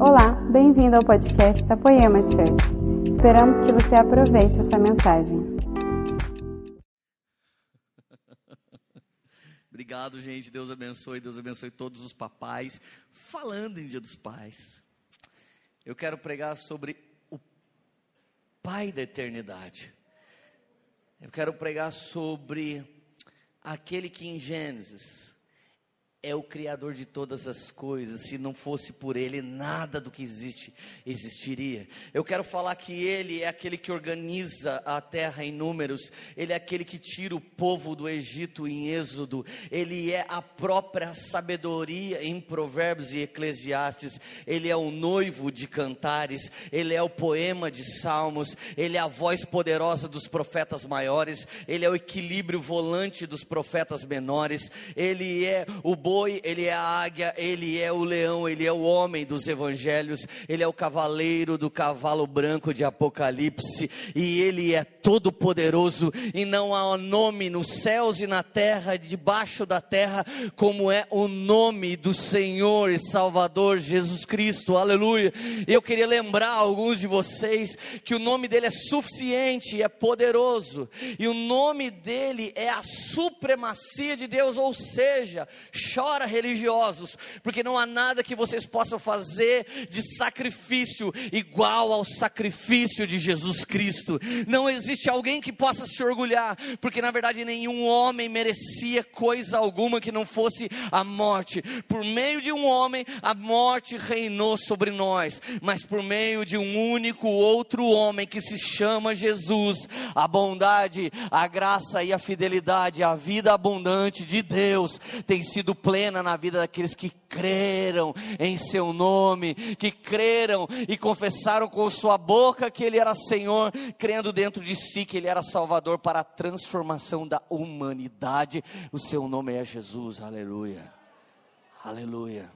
Olá, bem-vindo ao podcast da Poema Church. Esperamos que você aproveite essa mensagem. Obrigado, gente. Deus abençoe. Deus abençoe todos os papais. Falando em Dia dos Pais, eu quero pregar sobre o Pai da eternidade. Eu quero pregar sobre aquele que em Gênesis é o Criador de todas as coisas. Se não fosse por Ele, nada do que existe existiria. Eu quero falar que Ele é aquele que organiza a terra em números, Ele é aquele que tira o povo do Egito em Êxodo, Ele é a própria sabedoria em Provérbios e Eclesiastes, Ele é o noivo de cantares, Ele é o poema de salmos, Ele é a voz poderosa dos profetas maiores, Ele é o equilíbrio volante dos profetas menores, Ele é o boi, ele é a águia, ele é o leão, ele é o homem dos evangelhos, ele é o cavaleiro do cavalo branco de Apocalipse, e ele é todo poderoso, e não há nome nos céus e na terra, debaixo da terra, como é o nome do Senhor e Salvador Jesus Cristo, aleluia. Eu queria lembrar alguns de vocês que o nome dele é suficiente é poderoso, e o nome dele é a supremacia de Deus, ou seja, chora religiosos, porque não há nada que vocês possam fazer de sacrifício igual ao sacrifício de Jesus Cristo. Não existe alguém que possa se orgulhar, porque na verdade nenhum homem merecia coisa alguma que não fosse a morte. Por meio de um homem, a morte reinou sobre nós, mas por meio de um único outro homem que se chama Jesus, a bondade, a graça e a fidelidade, a vida abundante de Deus tem sido plena na vida daqueles que creram em seu nome, que creram e confessaram com sua boca que ele era Senhor, crendo dentro de si que ele era Salvador para a transformação da humanidade. O seu nome é Jesus, aleluia, aleluia.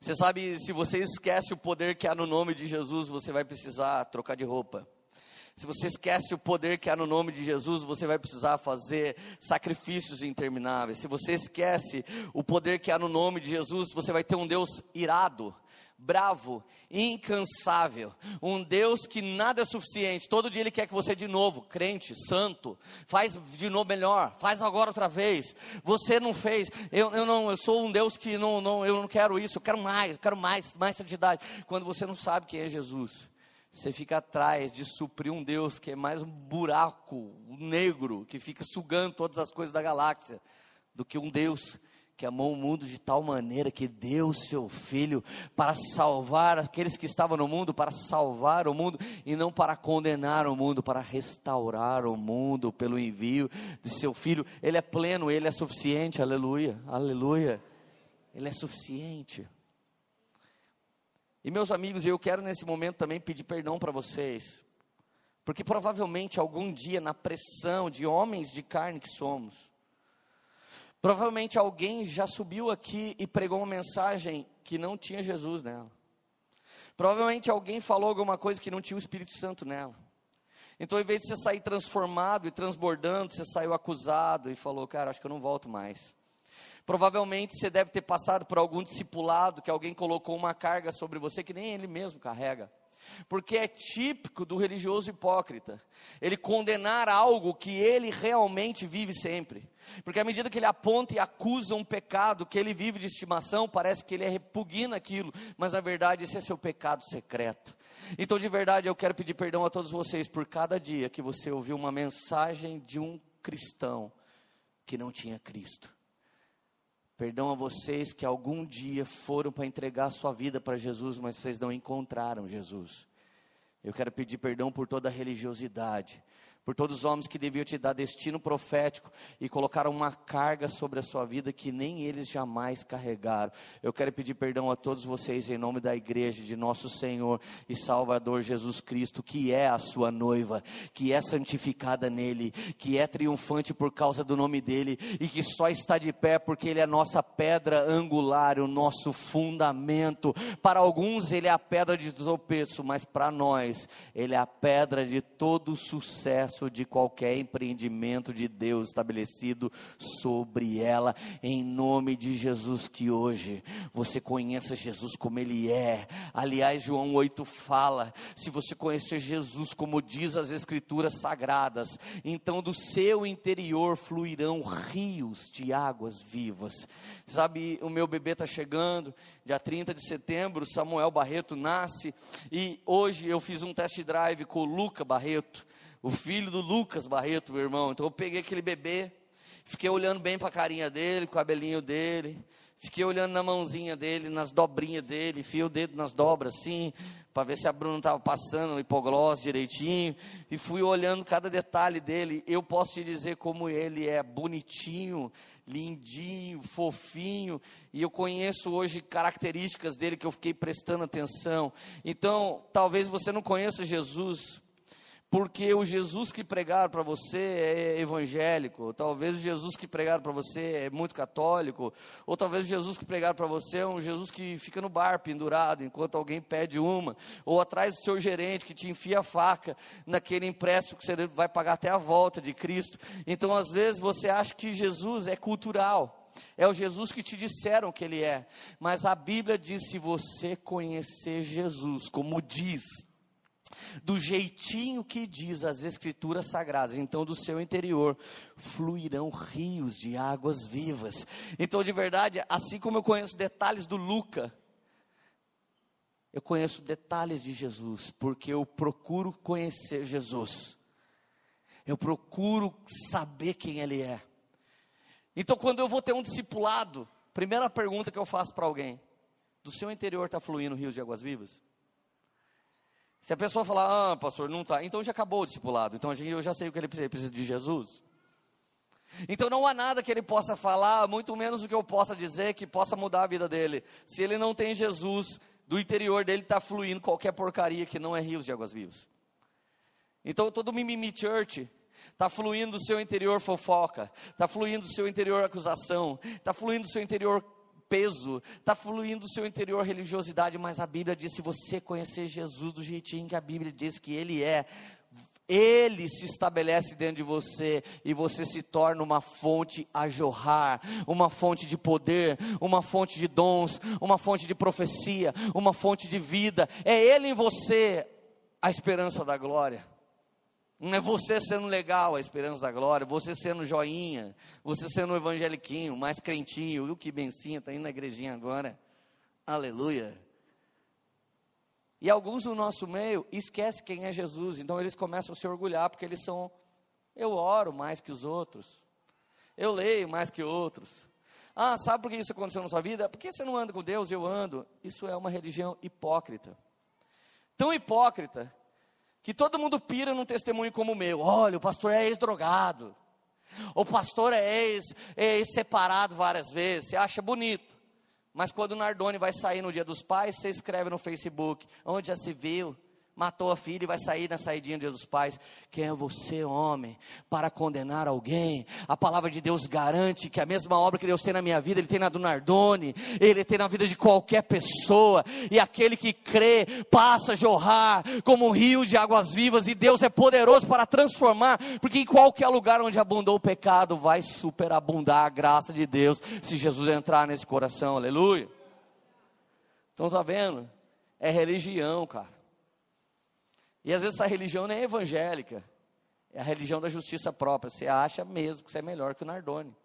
Você sabe, se você esquece o poder que há no nome de Jesus, você vai precisar trocar de roupa. Se você esquece o poder que há no nome de Jesus, você vai precisar fazer sacrifícios intermináveis. Se você esquece o poder que há no nome de Jesus, você vai ter um Deus irado, bravo, incansável, um Deus que nada é suficiente. Todo dia Ele quer que você de novo, crente, santo, faz de novo melhor, faz agora outra vez. Você não fez, eu, eu não, eu sou um Deus que não, não, eu não quero isso, eu quero mais, eu quero mais, mais santidade. Quando você não sabe quem é Jesus, você fica atrás de suprir um Deus que é mais um buraco negro, que fica sugando todas as coisas da galáxia, do que um Deus que amou o mundo de tal maneira que deu o seu filho para salvar aqueles que estavam no mundo, para salvar o mundo e não para condenar o mundo, para restaurar o mundo pelo envio de seu filho. Ele é pleno, ele é suficiente, aleluia, aleluia. Ele é suficiente. E meus amigos, eu quero nesse momento também pedir perdão para vocês, porque provavelmente algum dia, na pressão de homens de carne que somos, provavelmente alguém já subiu aqui e pregou uma mensagem que não tinha Jesus nela. Provavelmente alguém falou alguma coisa que não tinha o Espírito Santo nela. Então, em vez de você sair transformado e transbordando, você saiu acusado e falou: Cara, acho que eu não volto mais. Provavelmente você deve ter passado por algum discipulado que alguém colocou uma carga sobre você que nem ele mesmo carrega. Porque é típico do religioso hipócrita ele condenar algo que ele realmente vive sempre. Porque à medida que ele aponta e acusa um pecado que ele vive de estimação, parece que ele repugna aquilo, mas na verdade esse é seu pecado secreto. Então, de verdade, eu quero pedir perdão a todos vocês por cada dia que você ouviu uma mensagem de um cristão que não tinha Cristo. Perdão a vocês que algum dia foram para entregar a sua vida para Jesus, mas vocês não encontraram Jesus. Eu quero pedir perdão por toda a religiosidade, por todos os homens que deviam te dar destino profético e colocaram uma carga sobre a sua vida que nem eles jamais carregaram. Eu quero pedir perdão a todos vocês em nome da igreja de nosso Senhor e Salvador Jesus Cristo, que é a sua noiva, que é santificada nele, que é triunfante por causa do nome dele e que só está de pé porque ele é a nossa pedra angular, o nosso fundamento. Para alguns ele é a pedra de tropeço, mas para nós ele é a pedra de todo sucesso acesso de qualquer empreendimento de Deus estabelecido sobre ela, em nome de Jesus, que hoje você conheça Jesus como Ele é. Aliás, João 8 fala: se você conhecer Jesus como diz as Escrituras sagradas, então do seu interior fluirão rios de águas vivas. Sabe, o meu bebê está chegando, dia 30 de setembro, Samuel Barreto nasce, e hoje eu fiz um test drive com o Luca Barreto, o filho do Lucas Barreto, meu irmão. Então eu peguei aquele bebê, fiquei olhando bem para a carinha dele, com o cabelinho dele, fiquei olhando na mãozinha dele, nas dobrinhas dele, enfiei o dedo nas dobras assim, para ver se a Bruna estava passando o hipoglós direitinho, e fui olhando cada detalhe dele. Eu posso te dizer como ele é bonitinho, lindinho, fofinho, e eu conheço hoje características dele que eu fiquei prestando atenção. Então, talvez você não conheça Jesus, porque o Jesus que pregaram para você é evangélico, talvez o Jesus que pregaram para você é muito católico, ou talvez o Jesus que pregaram para você é um Jesus que fica no bar pendurado enquanto alguém pede uma, ou atrás do seu gerente que te enfia a faca naquele empréstimo que você vai pagar até a volta de Cristo. Então, às vezes, você acha que Jesus é cultural. É o Jesus que te disseram que ele é, mas a Bíblia diz: se você conhecer Jesus, como diz do jeitinho que diz as Escrituras Sagradas, então do seu interior fluirão rios de águas vivas. Então, de verdade, assim como eu conheço detalhes do Luca, eu conheço detalhes de Jesus, porque eu procuro conhecer Jesus, eu procuro saber quem Ele é. Então, quando eu vou ter um discipulado, primeira pergunta que eu faço para alguém: do seu interior está fluindo rios de águas vivas? Se a pessoa falar, ah, pastor, não está, então já acabou o discipulado, então eu já sei o que ele precisa, de Jesus. Então não há nada que ele possa falar, muito menos o que eu possa dizer que possa mudar a vida dele. Se ele não tem Jesus, do interior dele está fluindo qualquer porcaria que não é rios de águas vivas. Então todo mimimi church está fluindo do seu interior fofoca, está fluindo do seu interior acusação, está fluindo do seu interior peso, está fluindo do seu interior religiosidade, mas a Bíblia diz: se você conhecer Jesus do jeitinho que a Bíblia diz que Ele é, ele se estabelece dentro de você e você se torna uma fonte a jorrar, uma fonte de poder, uma fonte de dons, uma fonte de profecia, uma fonte de vida. É Ele em você a esperança da glória. Não é você sendo legal, a esperança da glória, você sendo joinha, você sendo evangeliquinho, mais crentinho, o que bencinha, está indo na igrejinha agora. Aleluia. E alguns do nosso meio esquecem quem é Jesus, então eles começam a se orgulhar porque eles são, eu oro mais que os outros, eu leio mais que outros. Ah, sabe por que isso aconteceu na sua vida? Porque você não anda com Deus, eu ando. Isso é uma religião hipócrita. Tão hipócrita que todo mundo pira num testemunho como o meu. Olha, o pastor é ex-drogado. O pastor é ex-separado várias vezes. Você acha bonito. Mas quando o Nardone vai sair no dia dos pais, você escreve no Facebook, onde já se viu matou a filha e vai sair na saidinha dia dos pais. Quem é você, homem, para condenar alguém? A palavra de Deus garante que a mesma obra que Deus tem na minha vida, Ele tem na do Nardone, Ele tem na vida de qualquer pessoa, e aquele que crê passa a jorrar como um rio de águas vivas, e Deus é poderoso para transformar, porque em qualquer lugar onde abundou o pecado, vai superabundar a graça de Deus, se Jesus entrar nesse coração, aleluia. Então tá vendo? É religião, cara. E às vezes essa religião nem é evangélica, é a religião da justiça própria. Você acha mesmo que você é melhor que o Nardone.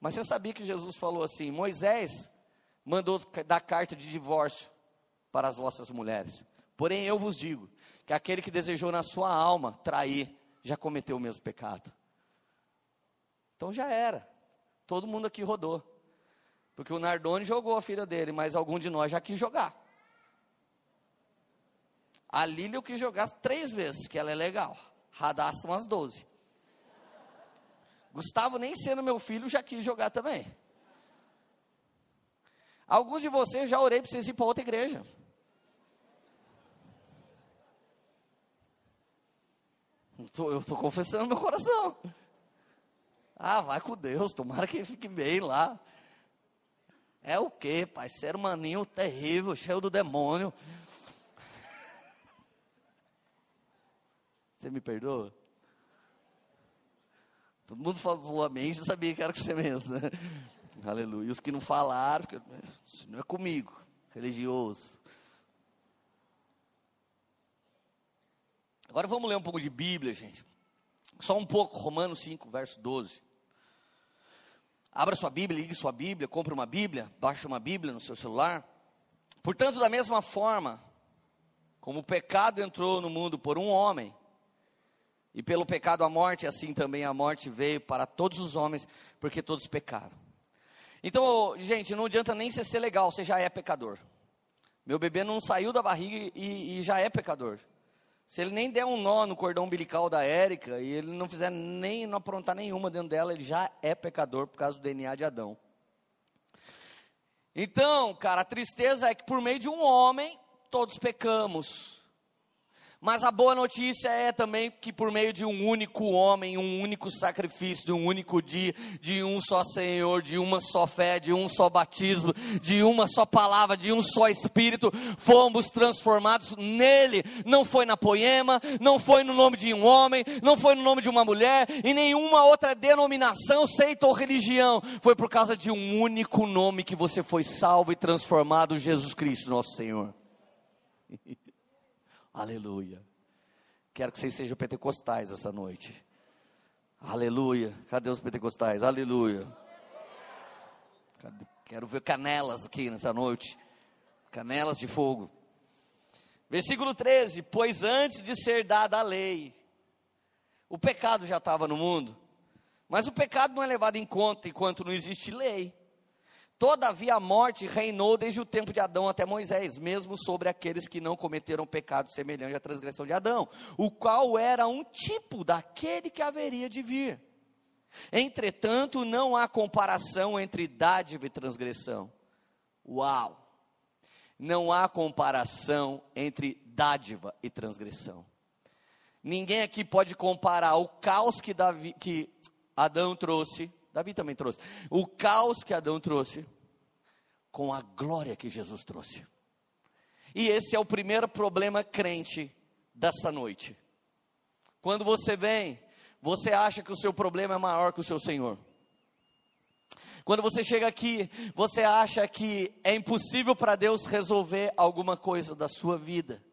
Mas você sabia que Jesus falou assim: Moisés mandou dar carta de divórcio para as vossas mulheres. Porém, eu vos digo que aquele que desejou na sua alma trair, já cometeu o mesmo pecado. Então já era. Todo mundo aqui rodou. Porque o Nardone jogou a filha dele, mas algum de nós já quis jogar. A Lília eu quis jogar três vezes, que ela é legal. Radassa umas 12. Gustavo, nem sendo meu filho, já quis jogar também. Alguns de vocês já orei para vocês ir para outra igreja. Eu estou confessando meu coração. Ah, vai com Deus, tomara que fique bem lá. É o que, pai? Ser maninho terrível, cheio do demônio. Você me perdoa? Todo mundo falou amém, já sabia que era com você mesmo, né? Aleluia. E os que não falaram, porque, isso não é comigo, religioso. Agora vamos ler um pouco de Bíblia, gente. Só um pouco, Romanos 5, verso 12. Abra sua Bíblia, ligue sua Bíblia, compre uma Bíblia, baixe uma Bíblia no seu celular. Portanto, da mesma forma, como o pecado entrou no mundo por um homem, e pelo pecado a morte, assim também a morte veio para todos os homens, porque todos pecaram. Então, gente, não adianta nem você ser legal, você já é pecador. Meu bebê não saiu da barriga e, e já é pecador. Se ele nem der um nó no cordão umbilical da Érica e ele não fizer nem não aprontar nenhuma dentro dela, ele já é pecador por causa do DNA de Adão. Então, cara, a tristeza é que por meio de um homem todos pecamos. Mas a boa notícia é também que por meio de um único homem, um único sacrifício, de um único dia, de um só Senhor, de uma só fé, de um só batismo, de uma só palavra, de um só Espírito, fomos transformados nele. Não foi na poema, não foi no nome de um homem, não foi no nome de uma mulher, e nenhuma outra denominação, seita ou religião. Foi por causa de um único nome que você foi salvo e transformado, Jesus Cristo, nosso Senhor. Aleluia. Quero que vocês sejam pentecostais essa noite. Aleluia. Cadê os pentecostais? Aleluia. Cadê? Quero ver canelas aqui nessa noite. Canelas de fogo. Versículo 13: Pois antes de ser dada a lei, o pecado já estava no mundo, mas o pecado não é levado em conta enquanto não existe lei. Todavia a morte reinou desde o tempo de Adão até Moisés, mesmo sobre aqueles que não cometeram pecado semelhante à transgressão de Adão, o qual era um tipo daquele que haveria de vir. Entretanto, não há comparação entre dádiva e transgressão. Uau! Não há comparação entre dádiva e transgressão. Ninguém aqui pode comparar o caos que, Davi, que Adão trouxe Davi também trouxe. O caos que Adão trouxe com a glória que Jesus trouxe. E esse é o primeiro problema crente dessa noite. Quando você vem, você acha que o seu problema é maior que o seu Senhor. Quando você chega aqui, você acha que é impossível para Deus resolver alguma coisa da sua vida.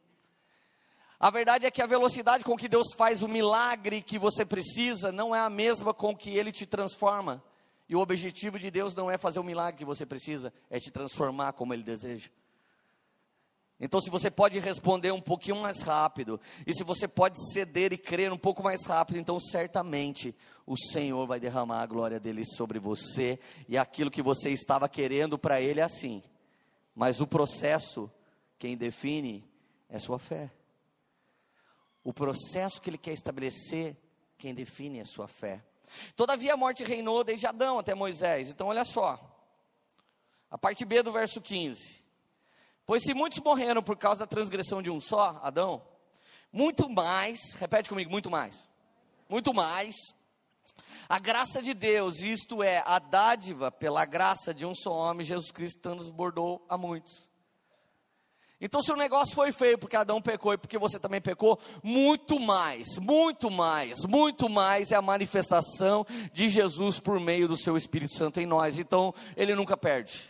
A verdade é que a velocidade com que Deus faz o milagre que você precisa não é a mesma com que Ele te transforma. E o objetivo de Deus não é fazer o milagre que você precisa, é te transformar como Ele deseja. Então, se você pode responder um pouquinho mais rápido, e se você pode ceder e crer um pouco mais rápido, então certamente o Senhor vai derramar a glória dele sobre você, e aquilo que você estava querendo para Ele é assim. Mas o processo, quem define é sua fé. O processo que ele quer estabelecer, quem define a sua fé. Todavia a morte reinou desde Adão até Moisés. Então olha só. A parte B do verso 15. Pois se muitos morreram por causa da transgressão de um só, Adão, muito mais, repete comigo, muito mais. Muito mais a graça de Deus, isto é, a dádiva pela graça de um só homem, Jesus Cristo, transbordou a muitos. Então, se o negócio foi feio porque Adão pecou e porque você também pecou, muito mais, muito mais, muito mais é a manifestação de Jesus por meio do seu Espírito Santo em nós. Então, ele nunca perde,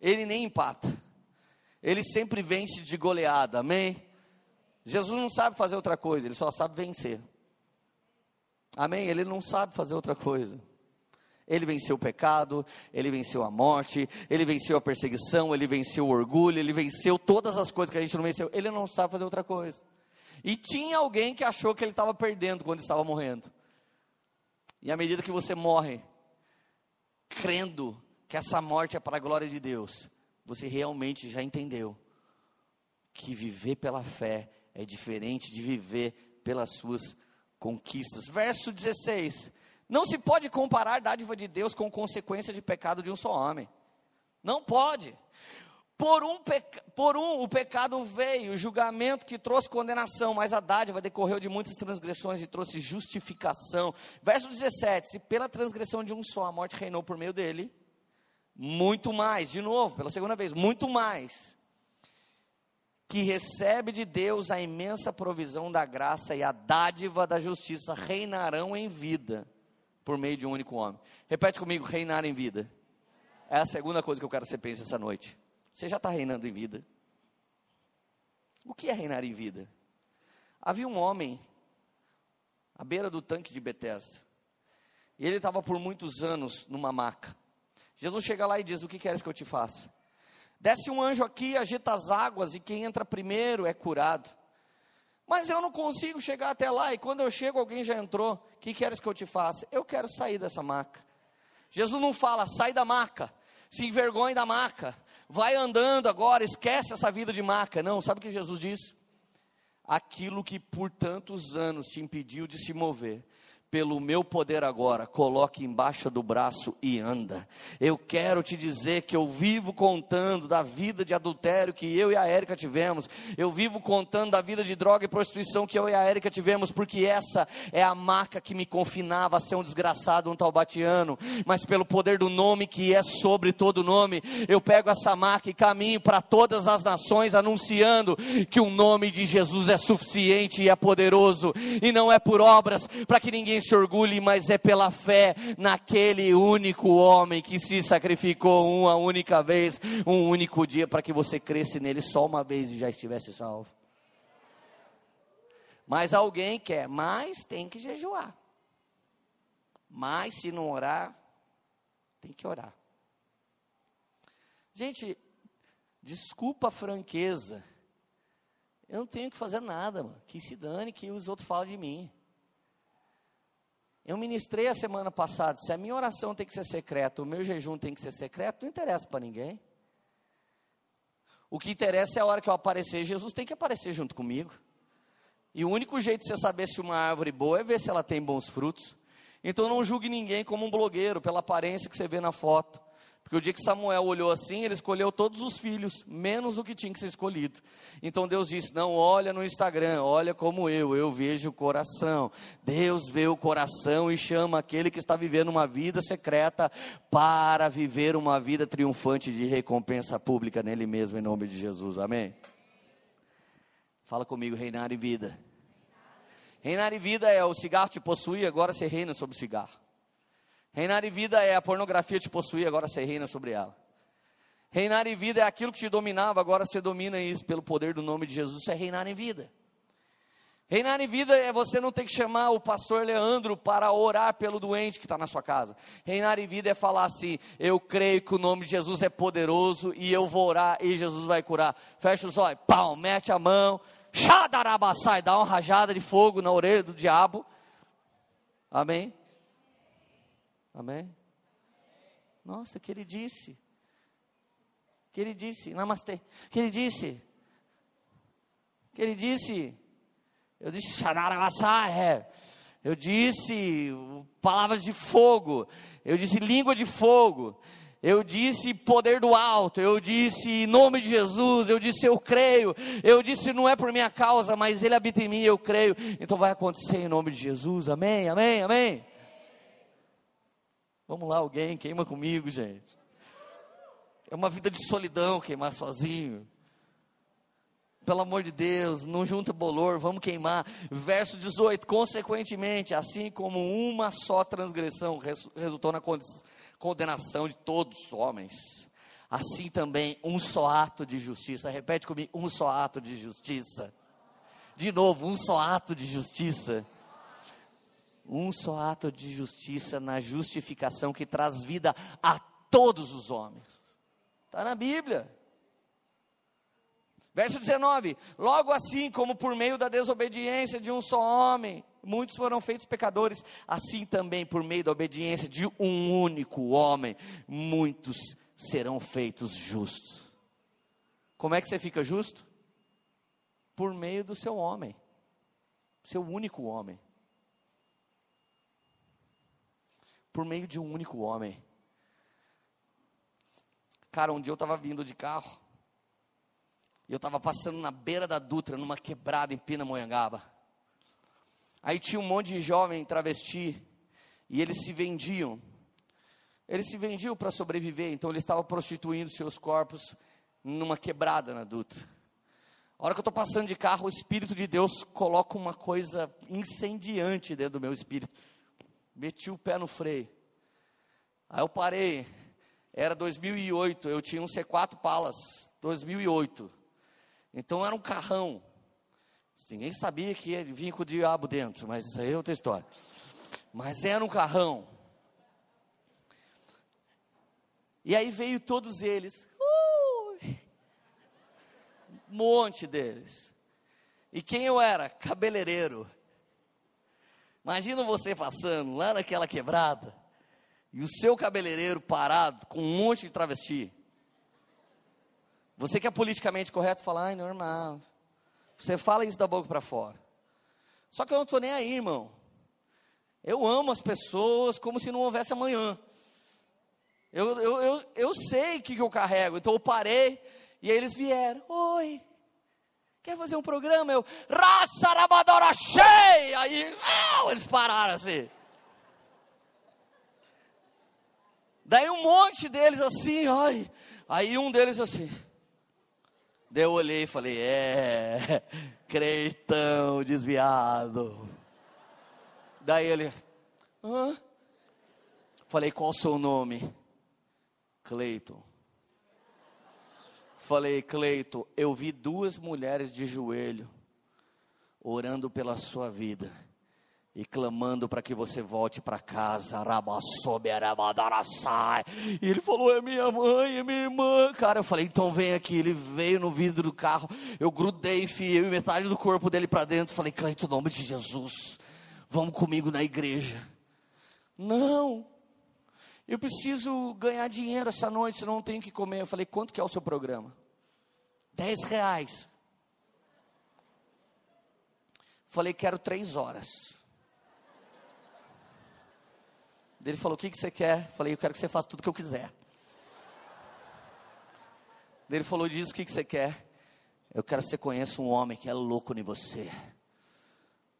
ele nem empata, ele sempre vence de goleada, amém? Jesus não sabe fazer outra coisa, ele só sabe vencer, amém? Ele não sabe fazer outra coisa. Ele venceu o pecado, ele venceu a morte, ele venceu a perseguição, ele venceu o orgulho, ele venceu todas as coisas que a gente não venceu. Ele não sabe fazer outra coisa. E tinha alguém que achou que ele estava perdendo quando estava morrendo. E à medida que você morre, crendo que essa morte é para a glória de Deus, você realmente já entendeu que viver pela fé é diferente de viver pelas suas conquistas. Verso 16: não se pode comparar dádiva de Deus com consequência de pecado de um só homem. Não pode. Por um, por um o pecado veio, o julgamento que trouxe condenação, mas a dádiva decorreu de muitas transgressões e trouxe justificação. Verso 17: Se pela transgressão de um só a morte reinou por meio dele, muito mais, de novo, pela segunda vez, muito mais. que recebe de Deus a imensa provisão da graça e a dádiva da justiça reinarão em vida por meio de um único homem. Repete comigo: reinar em vida. É a segunda coisa que eu quero que você pense essa noite. Você já está reinando em vida. O que é reinar em vida? Havia um homem à beira do tanque de Betesda. E ele estava por muitos anos numa maca. Jesus chega lá e diz: O que queres que eu te faça? Desce um anjo aqui, agita as águas, e quem entra primeiro é curado. Mas eu não consigo chegar até lá, e quando eu chego, alguém já entrou. O que queres que eu te faça? Eu quero sair dessa maca. Jesus não fala, sai da maca, se envergonhe da maca, vai andando agora, esquece essa vida de maca. Não, sabe o que Jesus diz? Aquilo que por tantos anos te impediu de se mover, pelo meu poder agora, coloque embaixo do braço e anda. Eu quero te dizer que eu vivo contando da vida de adultério que eu e a Érica tivemos. Eu vivo contando da vida de droga e prostituição que eu e a Érica tivemos, porque essa é a marca que me confinava a ser um desgraçado, um taubatiano. Mas pelo poder do nome que é sobre todo nome, eu pego essa marca e caminho para todas as nações anunciando que o nome de Jesus é suficiente e é poderoso e não é por obras para que ninguém se orgulhe, mas é pela fé naquele único homem que se sacrificou uma única vez, um único dia, para que você cresça nele só uma vez e já estivesse salvo. Mas alguém quer, mas tem que jejuar. Mas se não orar, tem que orar. Gente, desculpa a franqueza. Eu não tenho que fazer nada, mano. Que se dane que os outros falam de mim. Eu ministrei a semana passada, se a minha oração tem que ser secreta, o meu jejum tem que ser secreto, não interessa para ninguém. O que interessa é a hora que eu aparecer, Jesus tem que aparecer junto comigo. E o único jeito de você saber se uma árvore boa é ver se ela tem bons frutos. Então não julgue ninguém como um blogueiro, pela aparência que você vê na foto. Porque o dia que Samuel olhou assim, ele escolheu todos os filhos, menos o que tinha que ser escolhido. Então Deus disse: Não, olha no Instagram, olha como eu, eu vejo o coração. Deus vê o coração e chama aquele que está vivendo uma vida secreta para viver uma vida triunfante de recompensa pública nele mesmo, em nome de Jesus. Amém? Fala comigo, reinar em vida. Reinar em vida é o cigarro te possuir, agora você reina sobre o cigarro. Reinar em vida é a pornografia te possuir, agora você reina sobre ela. Reinar em vida é aquilo que te dominava, agora você domina isso pelo poder do nome de Jesus. Isso é reinar em vida. Reinar em vida é você não ter que chamar o pastor Leandro para orar pelo doente que está na sua casa. Reinar em vida é falar assim: eu creio que o nome de Jesus é poderoso e eu vou orar e Jesus vai curar. Fecha os olhos, pau, mete a mão, xadarabassai, dá uma rajada de fogo na orelha do diabo. Amém? Amém? Nossa, que ele disse. Que ele disse, namastê. Que ele disse. Que ele disse. Eu disse, é. Eu disse palavras de fogo. Eu disse língua de fogo. Eu disse poder do alto, eu disse em nome de Jesus, eu disse eu creio, eu disse não é por minha causa, mas Ele habita em mim, eu creio. Então vai acontecer em nome de Jesus, amém, amém, amém. Vamos lá, alguém queima comigo, gente. É uma vida de solidão queimar sozinho. Pelo amor de Deus, não junta bolor, vamos queimar. Verso 18: Consequentemente, assim como uma só transgressão resultou na condenação de todos os homens, assim também um só ato de justiça. Repete comigo: um só ato de justiça. De novo, um só ato de justiça um só ato de justiça na justificação que traz vida a todos os homens. Está na Bíblia. Verso 19: Logo assim como por meio da desobediência de um só homem, muitos foram feitos pecadores, assim também por meio da obediência de um único homem, muitos serão feitos justos. Como é que você fica justo? Por meio do seu homem, seu único homem. Por meio de um único homem. Cara, um dia eu estava vindo de carro, e eu estava passando na beira da Dutra, numa quebrada em Pindamonhangaba. Aí tinha um monte de jovem travesti, e eles se vendiam. Eles se vendiam para sobreviver, então eles estavam prostituindo seus corpos numa quebrada na Dutra. A hora que eu estou passando de carro, o Espírito de Deus coloca uma coisa incendiante dentro do meu espírito. Meti o pé no freio. Aí eu parei. Era 2008, eu tinha um C4 Palas, 2008. Então era um carrão. Ninguém sabia que ia vir com o diabo dentro, mas isso aí é outra história. Mas era um carrão. E aí veio todos eles monte deles. E quem eu era? Cabeleireiro. Imagina você passando lá naquela quebrada e o seu cabeleireiro parado com um monte de travesti. Você que é politicamente correto fala, ai, normal. Você fala isso da boca para fora. Só que eu não estou nem aí, irmão. Eu amo as pessoas como se não houvesse amanhã. Eu, eu, eu, eu sei o que, que eu carrego. Então eu parei e eles vieram. Oi, quer fazer um programa? Eu, raça rabadora cheia! Aí oh, eles pararam assim. Daí um monte deles assim, ai. Aí um deles assim. Daí eu olhei e falei, é, creitão desviado. Daí ele, hã? Falei, qual o seu nome? Cleiton. Falei, Cleito, eu vi duas mulheres de joelho orando pela sua vida e clamando para que você volte para casa. E ele falou: É minha mãe, é minha irmã. Cara, eu falei: Então vem aqui. Ele veio no vidro do carro. Eu grudei, enfiei metade do corpo dele para dentro. Falei: Cleito, em nome de Jesus, vamos comigo na igreja. Não, eu preciso ganhar dinheiro essa noite, senão não tenho que comer. Eu falei, quanto que é o seu programa? Dez reais. Falei, quero três horas. Ele falou, o que, que você quer? Falei, eu quero que você faça tudo que eu quiser. Ele falou, diz o que, que você quer. Eu quero que você conheça um homem que é louco em você.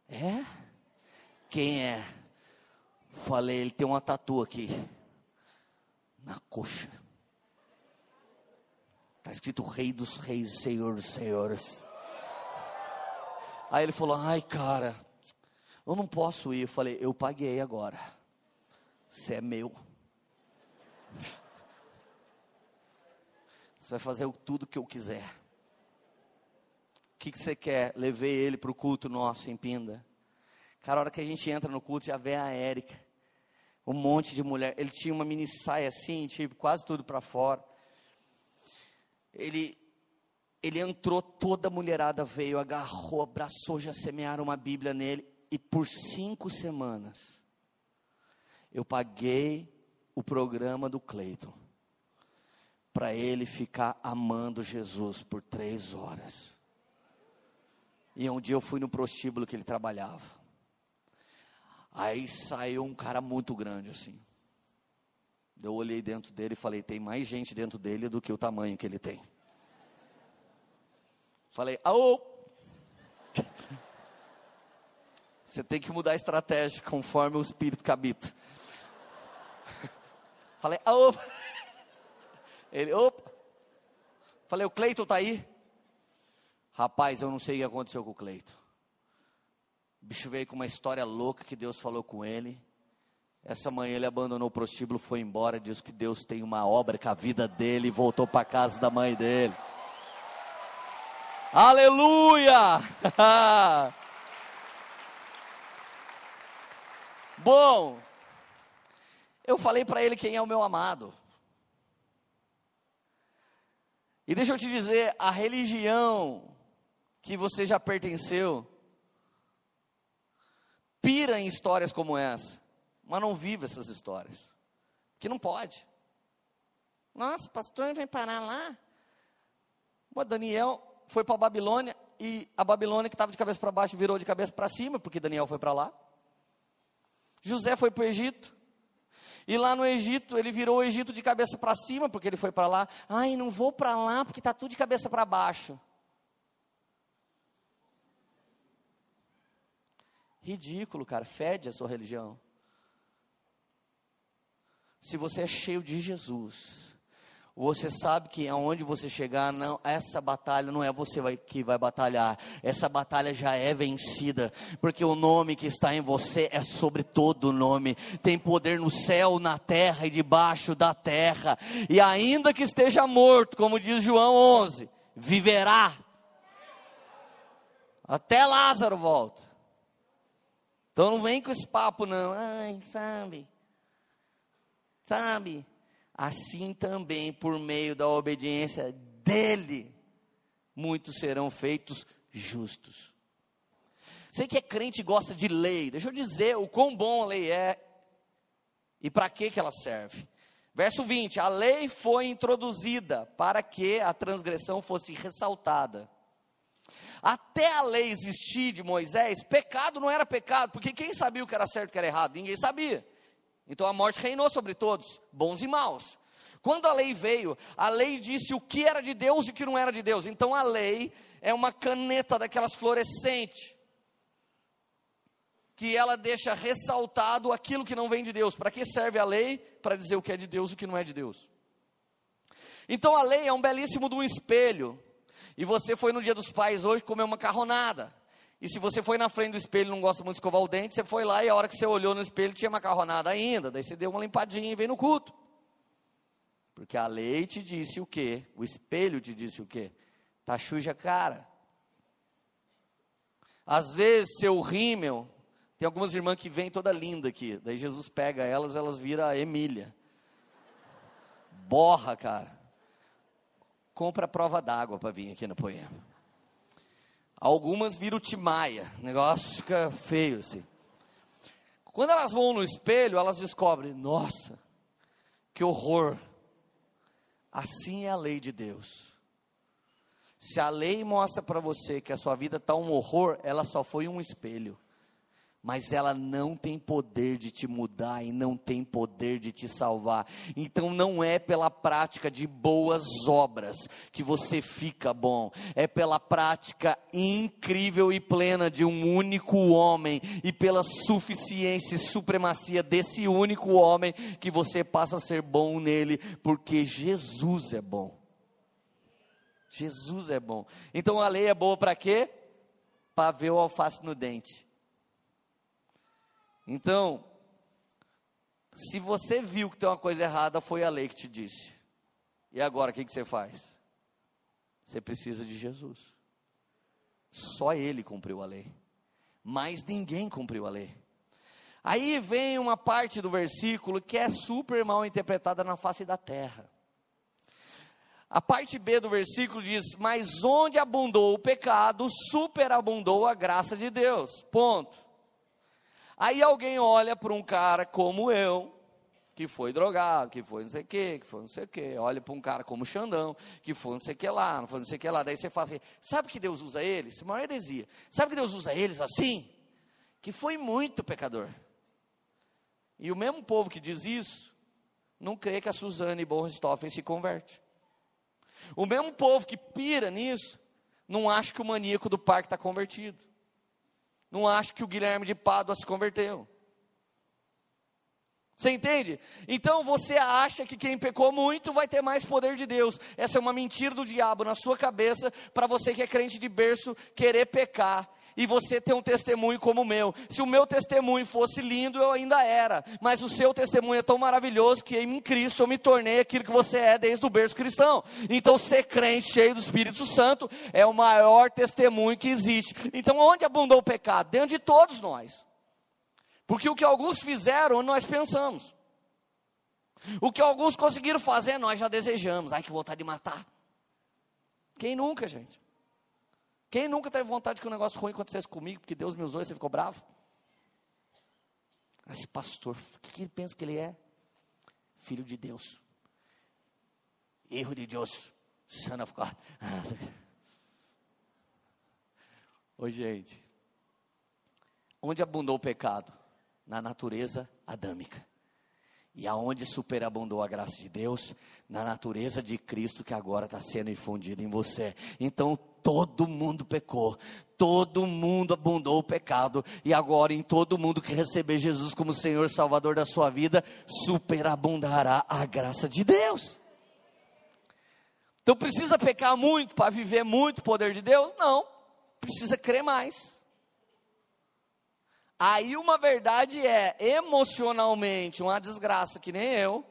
É? Quem é? Falei, ele tem uma tatu aqui na coxa. Está escrito Rei dos Reis, Senhor dos Senhores. Aí ele falou: Ai, cara, eu não posso ir. Eu falei: Eu paguei agora. Você é meu. Você vai fazer tudo que eu quiser. O que, que você quer? Levei ele para o culto nosso em Pinda. Cara, a hora que a gente entra no culto, já vê a Érica um monte de mulher. Ele tinha uma mini saia assim, tipo, quase tudo para fora. Ele, ele entrou, toda a mulherada veio, agarrou, abraçou, já semearam uma Bíblia nele. E por cinco semanas, eu paguei o programa do Cleiton para ele ficar amando Jesus por três horas. E um dia eu fui no prostíbulo que ele trabalhava. Aí saiu um cara muito grande assim. Eu olhei dentro dele e falei: tem mais gente dentro dele do que o tamanho que ele tem. Falei: aô! Você tem que mudar a estratégia conforme o espírito que habita. Falei: aô! Ele, opa! Falei: o Cleito tá aí? Rapaz, eu não sei o que aconteceu com o Cleito. O bicho veio com uma história louca que Deus falou com ele. Essa manhã ele abandonou o prostíbulo, foi embora, disse que Deus tem uma obra com a vida dele e voltou para casa da mãe dele. Aleluia! Bom, eu falei para ele quem é o meu amado. E deixa eu te dizer, a religião que você já pertenceu, pira em histórias como essa, mas não vive essas histórias. Que não pode. Nossa, pastor vai parar lá. O Daniel foi para a Babilônia e a Babilônia que estava de cabeça para baixo virou de cabeça para cima, porque Daniel foi para lá. José foi para o Egito. E lá no Egito, ele virou o Egito de cabeça para cima, porque ele foi para lá. Ai, não vou para lá porque está tudo de cabeça para baixo. Ridículo, cara. Fede a sua religião. Se você é cheio de Jesus, você sabe que aonde você chegar, não, essa batalha não é você vai, que vai batalhar, essa batalha já é vencida, porque o nome que está em você é sobre todo nome, tem poder no céu, na terra e debaixo da terra, e ainda que esteja morto, como diz João 11, viverá, até Lázaro volta. Então não vem com esse papo, não, ai, sabe, sabe assim também por meio da obediência dele, muitos serão feitos justos. Sei que é crente e gosta de lei, deixa eu dizer o quão bom a lei é e para que, que ela serve. Verso 20: A lei foi introduzida para que a transgressão fosse ressaltada. Até a lei existir de Moisés, pecado não era pecado, porque quem sabia o que era certo e o que era errado? Ninguém sabia. Então a morte reinou sobre todos, bons e maus. Quando a lei veio, a lei disse o que era de Deus e o que não era de Deus. Então a lei é uma caneta daquelas fluorescentes, que ela deixa ressaltado aquilo que não vem de Deus. Para que serve a lei? Para dizer o que é de Deus e o que não é de Deus. Então a lei é um belíssimo de um espelho. E você foi no dia dos pais hoje comer uma carronada. E se você foi na frente do espelho e não gosta muito de escovar o dente, você foi lá e a hora que você olhou no espelho tinha macarronada ainda. Daí você deu uma limpadinha e veio no culto. Porque a lei te disse o quê? O espelho te disse o quê? Tá suja a cara. Às vezes, seu rímel, tem algumas irmãs que vêm toda linda aqui. Daí Jesus pega elas, elas viram a Emília. Borra, cara. Compra prova d'água para vir aqui no poema. Algumas viram Timaya, o negócio fica feio assim. Quando elas vão no espelho, elas descobrem: nossa, que horror. Assim é a lei de Deus. Se a lei mostra para você que a sua vida está um horror, ela só foi um espelho mas ela não tem poder de te mudar e não tem poder de te salvar. Então não é pela prática de boas obras que você fica bom, é pela prática incrível e plena de um único homem e pela suficiência e supremacia desse único homem que você passa a ser bom nele, porque Jesus é bom. Jesus é bom. Então a lei é boa para quê? Para ver o alface no dente. Então, se você viu que tem uma coisa errada, foi a lei que te disse. E agora, o que, que você faz? Você precisa de Jesus. Só Ele cumpriu a lei. Mas ninguém cumpriu a lei. Aí vem uma parte do versículo que é super mal interpretada na face da terra. A parte B do versículo diz: Mas onde abundou o pecado, superabundou a graça de Deus. Ponto. Aí alguém olha para um cara como eu, que foi drogado, que foi não sei o que, que foi não sei o que, olha para um cara como Xandão, que foi não sei o que lá, não foi não sei o que lá, daí você fala assim, sabe que Deus usa eles? Uma heresia. Sabe que Deus usa eles assim? Que foi muito pecador. E o mesmo povo que diz isso, não crê que a Suzane Bornstoffen se converte. O mesmo povo que pira nisso, não acha que o maníaco do parque está convertido. Não acho que o Guilherme de Pádua se converteu. Você entende? Então você acha que quem pecou muito vai ter mais poder de Deus. Essa é uma mentira do diabo na sua cabeça para você que é crente de berço querer pecar e você ter um testemunho como o meu. Se o meu testemunho fosse lindo, eu ainda era, mas o seu testemunho é tão maravilhoso que em Cristo eu me tornei aquilo que você é desde o berço cristão. Então, ser crente cheio do Espírito Santo é o maior testemunho que existe. Então, onde abundou o pecado? Dentro de todos nós. Porque o que alguns fizeram, nós pensamos. O que alguns conseguiram fazer, nós já desejamos. Ai, que vontade de matar. Quem nunca, gente? Quem nunca teve vontade que um negócio ruim acontecesse comigo, porque Deus me usou e você ficou bravo? Esse pastor, o que, que ele pensa que ele é? Filho de Deus. Erro de Deus. Son of God. Ô gente, onde abundou o pecado? Na natureza adâmica. E aonde superabundou a graça de Deus? Na natureza de Cristo que agora está sendo infundida em você. Então todo mundo pecou, todo mundo abundou o pecado, e agora em todo mundo que receber Jesus como Senhor Salvador da sua vida, superabundará a graça de Deus. Então precisa pecar muito para viver muito o poder de Deus? Não, precisa crer mais. Aí uma verdade é, emocionalmente, uma desgraça que nem eu,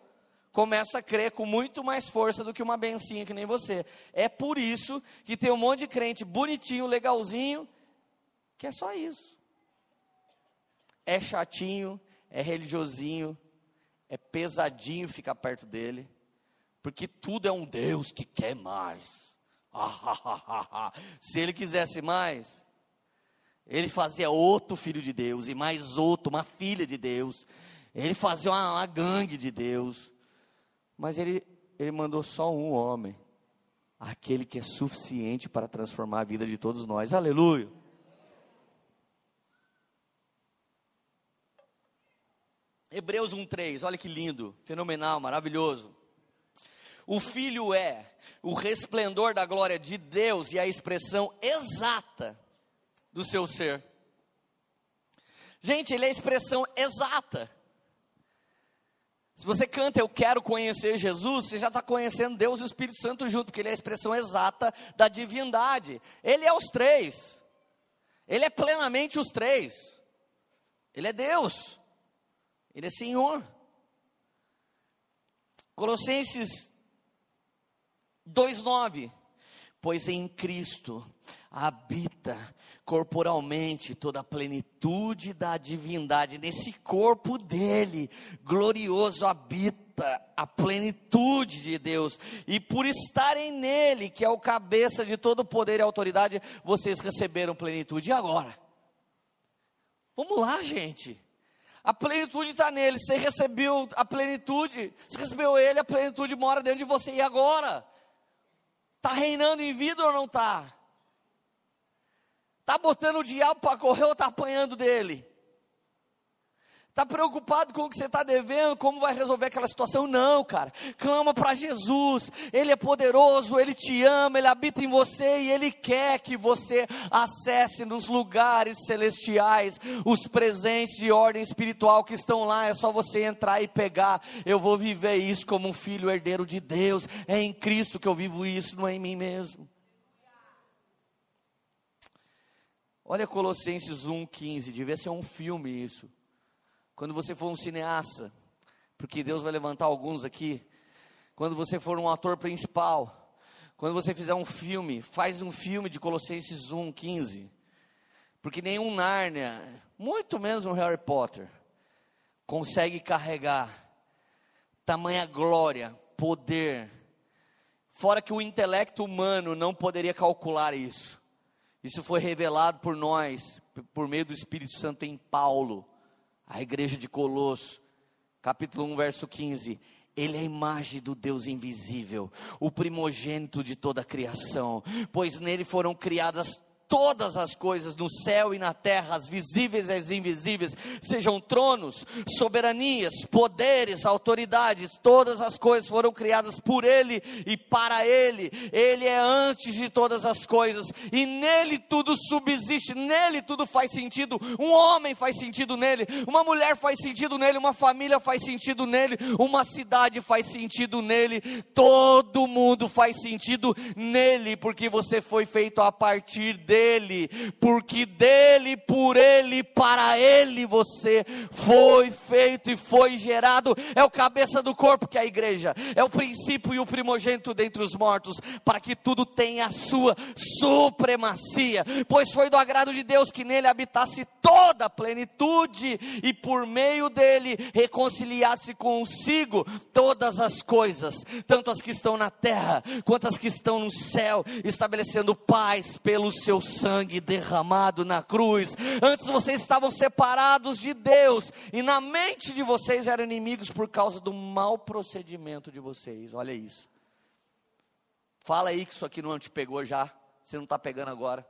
começa a crer com muito mais força do que uma bencinha que nem você. É por isso que tem um monte de crente bonitinho, legalzinho, que é só isso. É chatinho, é religiosinho, é pesadinho ficar perto dele porque tudo é um Deus que quer mais. Se ele quisesse mais, ele fazia outro filho de Deus, e mais outro, uma filha de Deus. Ele fazia uma, uma gangue de Deus. Mas ele, ele mandou só um homem, aquele que é suficiente para transformar a vida de todos nós. Aleluia. Hebreus 1,3, olha que lindo, fenomenal, maravilhoso. O Filho é o resplendor da glória de Deus e a expressão exata do seu ser. Gente, ele é a expressão exata. Se você canta Eu quero conhecer Jesus, você já está conhecendo Deus e o Espírito Santo junto, porque ele é a expressão exata da divindade. Ele é os três. Ele é plenamente os três. Ele é Deus. Ele é Senhor. Colossenses 2:9 Pois em Cristo habita corporalmente toda a plenitude da divindade, nesse corpo dele, glorioso habita a plenitude de Deus, e por estarem nele, que é o cabeça de todo poder e autoridade, vocês receberam plenitude. E agora? Vamos lá, gente. A plenitude está nele. Você recebeu a plenitude, você recebeu ele, a plenitude mora dentro de você. E agora? Está reinando em vida ou não está? Está botando o diabo para correr ou está apanhando dele? Está preocupado com o que você está devendo, como vai resolver aquela situação? Não, cara. Clama para Jesus. Ele é poderoso, ele te ama, ele habita em você e ele quer que você acesse nos lugares celestiais os presentes de ordem espiritual que estão lá. É só você entrar e pegar. Eu vou viver isso como um filho herdeiro de Deus. É em Cristo que eu vivo isso, não é em mim mesmo. Olha Colossenses 1,15, devia ser um filme isso. Quando você for um cineasta, porque Deus vai levantar alguns aqui. Quando você for um ator principal, quando você fizer um filme, faz um filme de Colossenses 1,15. Porque nenhum Nárnia, muito menos um Harry Potter, consegue carregar tamanha glória, poder, fora que o intelecto humano não poderia calcular isso. Isso foi revelado por nós, por meio do Espírito Santo em Paulo, a igreja de Colosso, capítulo 1, verso 15. Ele é a imagem do Deus invisível, o primogênito de toda a criação, pois nele foram criadas todas as coisas no céu e na terra, as visíveis e as invisíveis, sejam tronos, soberanias, poderes, autoridades, todas as coisas foram criadas por Ele e para Ele. Ele é antes de todas as coisas e nele tudo subsiste, nele tudo faz sentido. Um homem faz sentido nele, uma mulher faz sentido nele, uma família faz sentido nele, uma cidade faz sentido nele, todo mundo faz sentido nele, porque você foi feito a partir dele porque dele, por ele, para ele você foi feito e foi gerado. É o cabeça do corpo que é a igreja, é o princípio e o primogênito dentre os mortos, para que tudo tenha a sua supremacia, pois foi do agrado de Deus que nele habitasse toda a plenitude e por meio dele reconciliasse consigo todas as coisas, tanto as que estão na terra quanto as que estão no céu, estabelecendo paz pelo seu sangue derramado na cruz. Antes vocês estavam separados de Deus e na mente de vocês eram inimigos por causa do mau procedimento de vocês. Olha isso. Fala aí que isso aqui não te pegou já. Você não está pegando agora.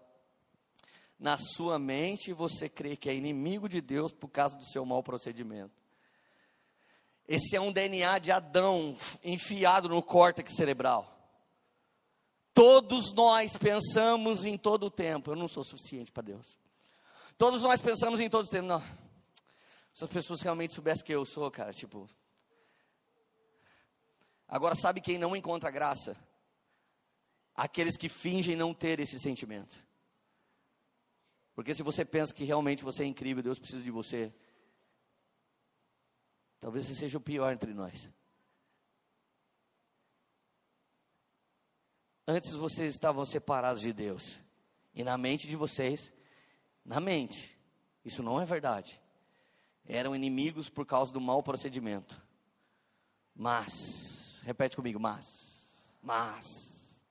Na sua mente você crê que é inimigo de Deus por causa do seu mau procedimento. Esse é um DNA de Adão enfiado no córtex cerebral. Todos nós pensamos em todo o tempo. Eu não sou suficiente para Deus. Todos nós pensamos em todo o tempo. Não. Se as pessoas realmente soubessem que eu sou, cara, tipo. Agora, sabe quem não encontra graça? aqueles que fingem não ter esse sentimento. Porque se você pensa que realmente você é incrível, Deus precisa de você, talvez você seja o pior entre nós. Antes vocês estavam separados de Deus. E na mente de vocês, na mente, isso não é verdade. Eram inimigos por causa do mau procedimento. Mas, repete comigo, mas, mas,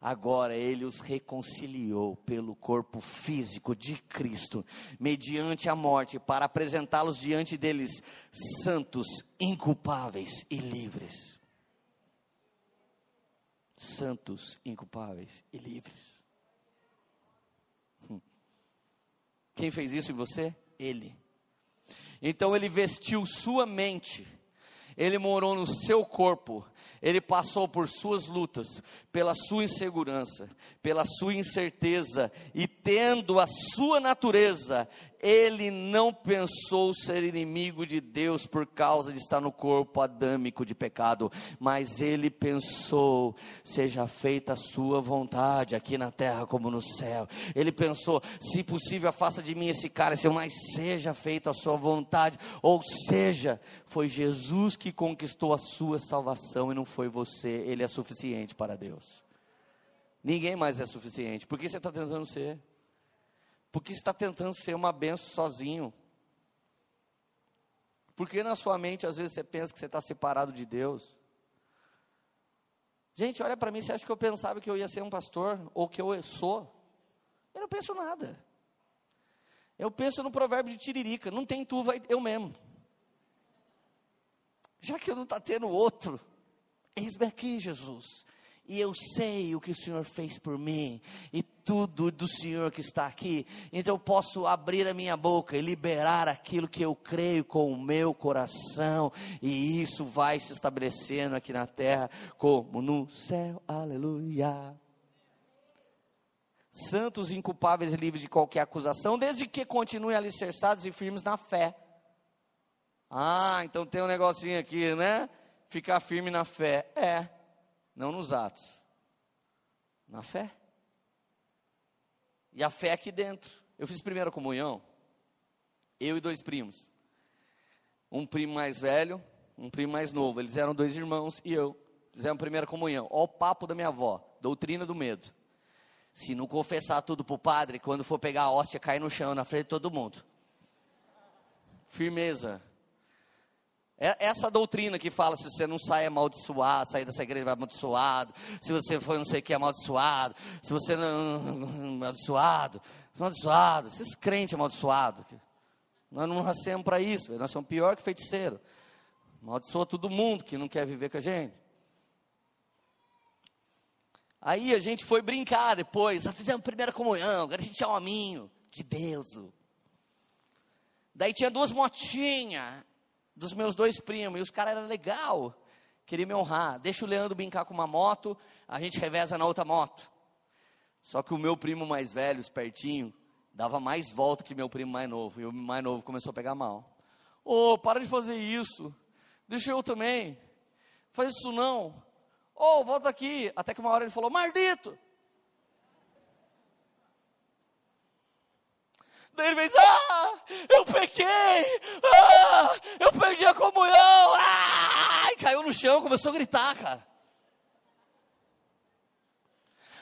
agora ele os reconciliou pelo corpo físico de Cristo, mediante a morte, para apresentá-los diante deles santos, inculpáveis e livres santos, inculpáveis e livres. Hum. Quem fez isso em você? Ele. Então ele vestiu sua mente, ele morou no seu corpo, ele passou por suas lutas, pela sua insegurança, pela sua incerteza, e tendo a sua natureza, ele não pensou ser inimigo de Deus por causa de estar no corpo adâmico de pecado, mas ele pensou: seja feita a sua vontade, aqui na terra como no céu. Ele pensou: se possível, afasta de mim esse cálice, mas seja feita a sua vontade. Ou seja, foi Jesus que conquistou a sua salvação e não foi você, ele é suficiente para Deus. Ninguém mais é suficiente. Por que você está tentando ser? Porque está tentando ser uma benção sozinho. Porque na sua mente às vezes você pensa que você está separado de Deus. Gente, olha para mim, você acha que eu pensava que eu ia ser um pastor? Ou que eu sou? Eu não penso nada. Eu penso no provérbio de Tiririca, não tem tu, vai eu mesmo. Já que eu não está tendo outro, eis-me aqui, Jesus e eu sei o que o Senhor fez por mim, e tudo do Senhor que está aqui, então eu posso abrir a minha boca e liberar aquilo que eu creio com o meu coração, e isso vai se estabelecendo aqui na terra, como no céu, aleluia. Santos, inculpáveis e livres de qualquer acusação, desde que continuem alicerçados e firmes na fé. Ah, então tem um negocinho aqui, né? Ficar firme na fé. É não nos atos, na fé. E a fé aqui dentro. Eu fiz primeira comunhão, eu e dois primos. Um primo mais velho, um primo mais novo. Eles eram dois irmãos e eu. Fizemos primeira comunhão. Olha o papo da minha avó, doutrina do medo. Se não confessar tudo para o padre, quando for pegar a hóstia, cair no chão na frente de todo mundo. Firmeza. É essa doutrina que fala se você não sai amaldiçoado, sair dessa igreja amaldiçoado, se você foi não sei o que amaldiçoado, se você não, amaldiçoado, amaldiçoado, esses crentes amaldiçoados. Nós não nascemos para isso, nós somos pior que feiticeiro. Amaldiçoa todo mundo que não quer viver com a gente. Aí a gente foi brincar depois, já fizemos primeira comunhão, agora a gente é um hominho de Deus. Daí tinha duas motinhas, dos meus dois primos, e os caras eram legal, queria me honrar. Deixa o Leandro brincar com uma moto, a gente reveza na outra moto. Só que o meu primo mais velho, espertinho, dava mais volta que meu primo mais novo, e o mais novo começou a pegar mal. Ô, oh, para de fazer isso, deixa eu também, faz isso não. Ô, oh, volta aqui, até que uma hora ele falou, Mardito, ele fez, ah, eu pequei, ah, eu perdi a comunhão, ah, e caiu no chão, começou a gritar, cara.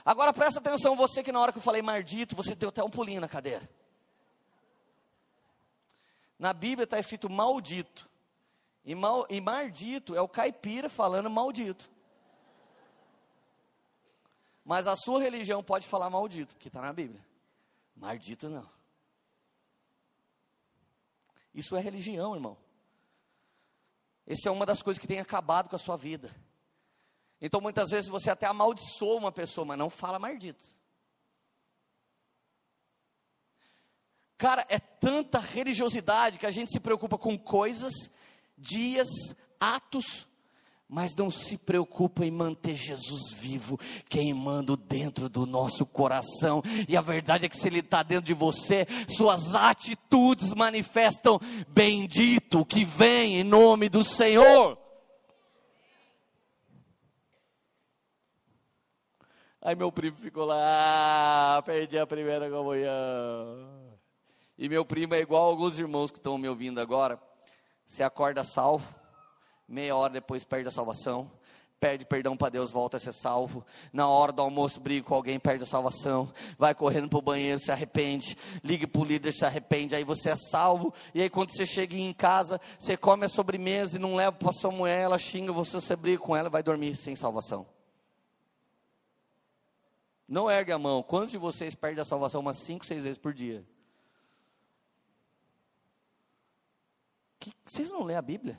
Agora presta atenção, você que na hora que eu falei maldito, você deu até um pulinho na cadeira. Na Bíblia está escrito maldito. E, mal, e maldito é o caipira falando maldito. Mas a sua religião pode falar maldito, que está na Bíblia. Maldito não. Isso é religião, irmão. Essa é uma das coisas que tem acabado com a sua vida. Então muitas vezes você até amaldiçoa uma pessoa, mas não fala maldito. Cara, é tanta religiosidade que a gente se preocupa com coisas, dias, atos, mas não se preocupa em manter Jesus vivo, queimando dentro do nosso coração. E a verdade é que se Ele está dentro de você, suas atitudes manifestam bendito que vem em nome do Senhor. Aí meu primo ficou lá, ah, perdi a primeira comunhão. E meu primo é igual alguns irmãos que estão me ouvindo agora. Você acorda salvo, meia hora depois perde a salvação, pede perdão para Deus, volta a ser salvo. Na hora do almoço, briga com alguém, perde a salvação. Vai correndo para o banheiro, se arrepende. Liga para o líder, se arrepende. Aí você é salvo. E aí, quando você chega em casa, você come a sobremesa e não leva para sua mulher, ela xinga você, você briga com ela vai dormir sem salvação. Não ergue a mão. Quantos de vocês perdem a salvação umas 5, 6 vezes por dia? Que, vocês não lêem a Bíblia?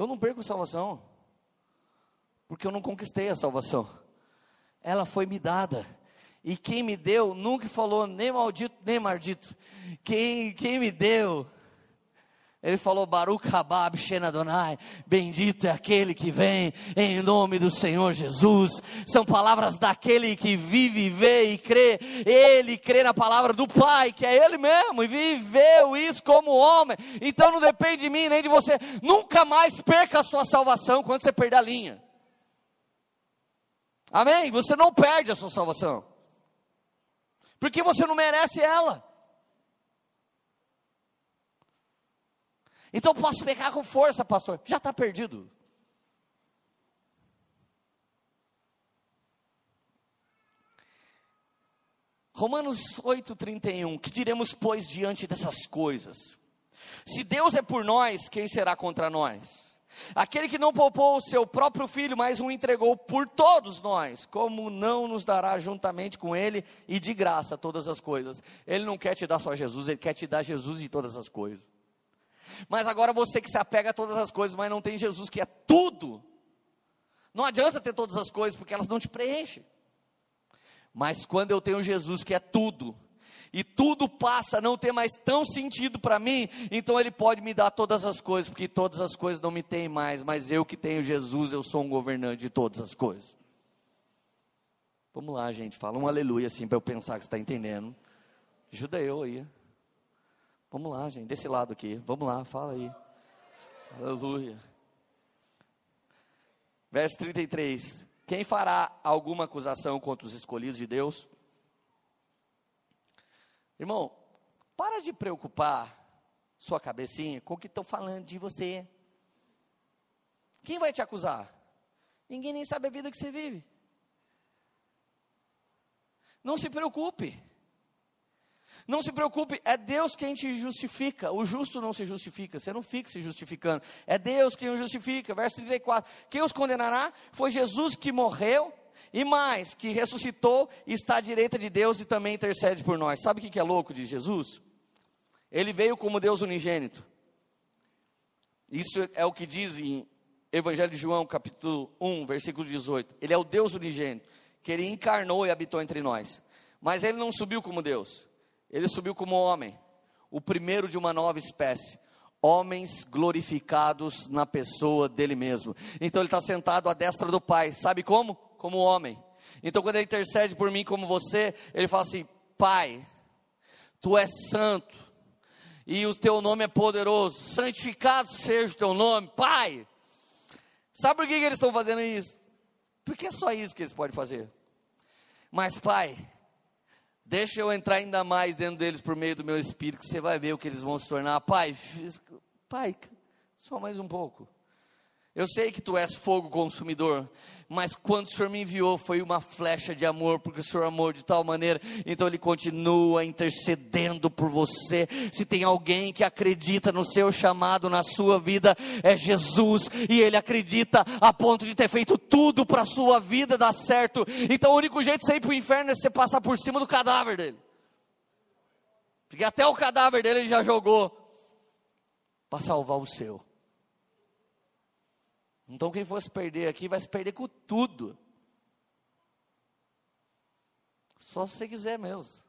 Eu não perco salvação, porque eu não conquistei a salvação. Ela foi me dada. E quem me deu nunca falou nem maldito nem maldito. Quem, quem me deu ele falou, Baruch Habab Shenadonai, bendito é aquele que vem em nome do Senhor Jesus. São palavras daquele que vive, vê e crê. Ele crê na palavra do Pai, que é Ele mesmo, e viveu isso como homem. Então não depende de mim nem de você. Nunca mais perca a sua salvação quando você perder a linha. Amém? Você não perde a sua salvação. Porque você não merece ela. Então posso pecar com força, pastor. Já está perdido. Romanos 8,31: Que diremos, pois, diante dessas coisas? Se Deus é por nós, quem será contra nós? Aquele que não poupou o seu próprio filho, mas o entregou por todos nós, como não nos dará juntamente com ele e de graça todas as coisas? Ele não quer te dar só Jesus, ele quer te dar Jesus e todas as coisas. Mas agora você que se apega a todas as coisas, mas não tem Jesus que é tudo. Não adianta ter todas as coisas, porque elas não te preenchem. Mas quando eu tenho Jesus que é tudo, e tudo passa a não ter mais tão sentido para mim, então Ele pode me dar todas as coisas, porque todas as coisas não me têm mais, mas eu que tenho Jesus, eu sou um governante de todas as coisas. Vamos lá, gente, fala um aleluia assim para eu pensar que você está entendendo. Ajuda eu aí. Vamos lá, gente, desse lado aqui. Vamos lá, fala aí. Aleluia. Verso 33. Quem fará alguma acusação contra os escolhidos de Deus? Irmão, para de preocupar sua cabecinha com o que estão falando de você. Quem vai te acusar? Ninguém nem sabe a vida que você vive. Não se preocupe. Não se preocupe, é Deus quem te justifica. O justo não se justifica, você não fica se justificando. É Deus quem o justifica. Verso 34. Quem os condenará foi Jesus que morreu e mais, que ressuscitou e está à direita de Deus e também intercede por nós. Sabe o que é louco de Jesus? Ele veio como Deus unigênito. Isso é o que diz em Evangelho de João, capítulo 1, versículo 18. Ele é o Deus unigênito, que ele encarnou e habitou entre nós. Mas ele não subiu como Deus. Ele subiu como homem, o primeiro de uma nova espécie. Homens glorificados na pessoa dele mesmo. Então ele está sentado à destra do Pai. Sabe como? Como homem. Então quando ele intercede por mim como você, ele fala assim: Pai, tu és santo, e o teu nome é poderoso, santificado seja o teu nome, Pai. Sabe por que, que eles estão fazendo isso? Porque é só isso que eles podem fazer. Mas, Pai, Deixa eu entrar ainda mais dentro deles por meio do meu espírito, que você vai ver o que eles vão se tornar. Pai, pai, só mais um pouco. Eu sei que tu és fogo consumidor, mas quando o Senhor me enviou foi uma flecha de amor, porque o Senhor amou de tal maneira, então Ele continua intercedendo por você. Se tem alguém que acredita no seu chamado, na sua vida, é Jesus, e Ele acredita a ponto de ter feito tudo para a sua vida dar certo. Então o único jeito de você ir para o inferno é você passar por cima do cadáver dele, porque até o cadáver dele ele já jogou para salvar o seu. Então quem fosse perder aqui vai se perder com tudo. Só se você quiser mesmo.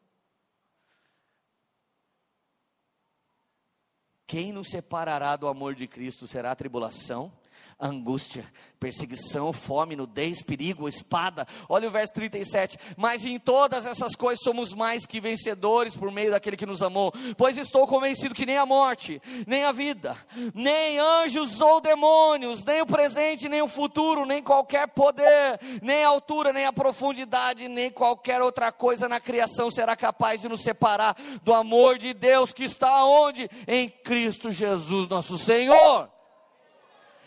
Quem nos separará do amor de Cristo será a tribulação, angústia, perseguição, fome, nudez, perigo, espada. Olha o verso 37. Mas em todas essas coisas somos mais que vencedores por meio daquele que nos amou. Pois estou convencido que nem a morte, nem a vida, nem anjos ou demônios, nem o presente, nem o futuro, nem qualquer poder, nem a altura, nem a profundidade, nem qualquer outra coisa na criação será capaz de nos separar do amor de Deus que está onde? Em Cristo Jesus, nosso Senhor.